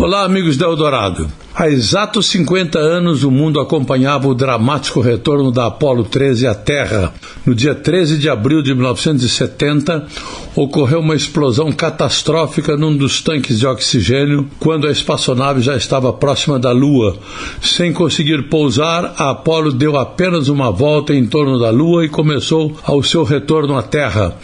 Olá, amigos da Eldorado. Há exatos 50 anos, o mundo acompanhava o dramático retorno da Apollo 13 à Terra. No dia 13 de abril de 1970, ocorreu uma explosão catastrófica num dos tanques de oxigênio quando a espaçonave já estava próxima da Lua. Sem conseguir pousar, a Apollo deu apenas uma volta em torno da Lua e começou ao seu retorno à Terra.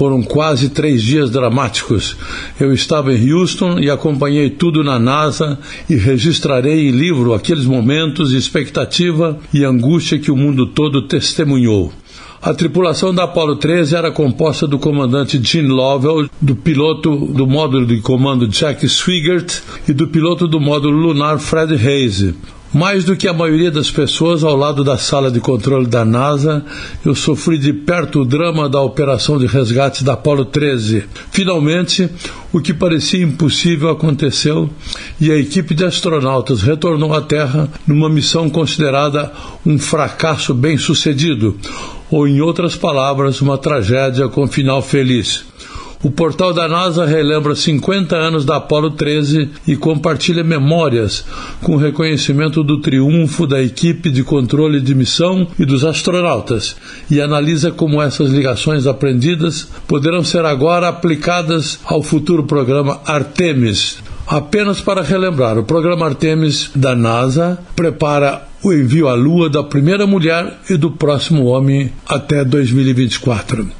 Foram quase três dias dramáticos. Eu estava em Houston e acompanhei tudo na NASA e registrarei em livro aqueles momentos de expectativa e angústia que o mundo todo testemunhou. A tripulação da Apollo 13 era composta do comandante Gene Lovell, do piloto do módulo de comando Jack Swigert e do piloto do módulo lunar Fred Hayes. Mais do que a maioria das pessoas ao lado da sala de controle da NASA, eu sofri de perto o drama da operação de resgate da Apollo 13. Finalmente, o que parecia impossível aconteceu e a equipe de astronautas retornou à Terra numa missão considerada um fracasso bem-sucedido, ou, em outras palavras, uma tragédia com final feliz. O portal da NASA relembra 50 anos da Apollo 13 e compartilha memórias com reconhecimento do triunfo da equipe de controle de missão e dos astronautas e analisa como essas ligações aprendidas poderão ser agora aplicadas ao futuro programa Artemis. Apenas para relembrar, o programa Artemis da NASA prepara o envio à Lua da primeira mulher e do próximo homem até 2024.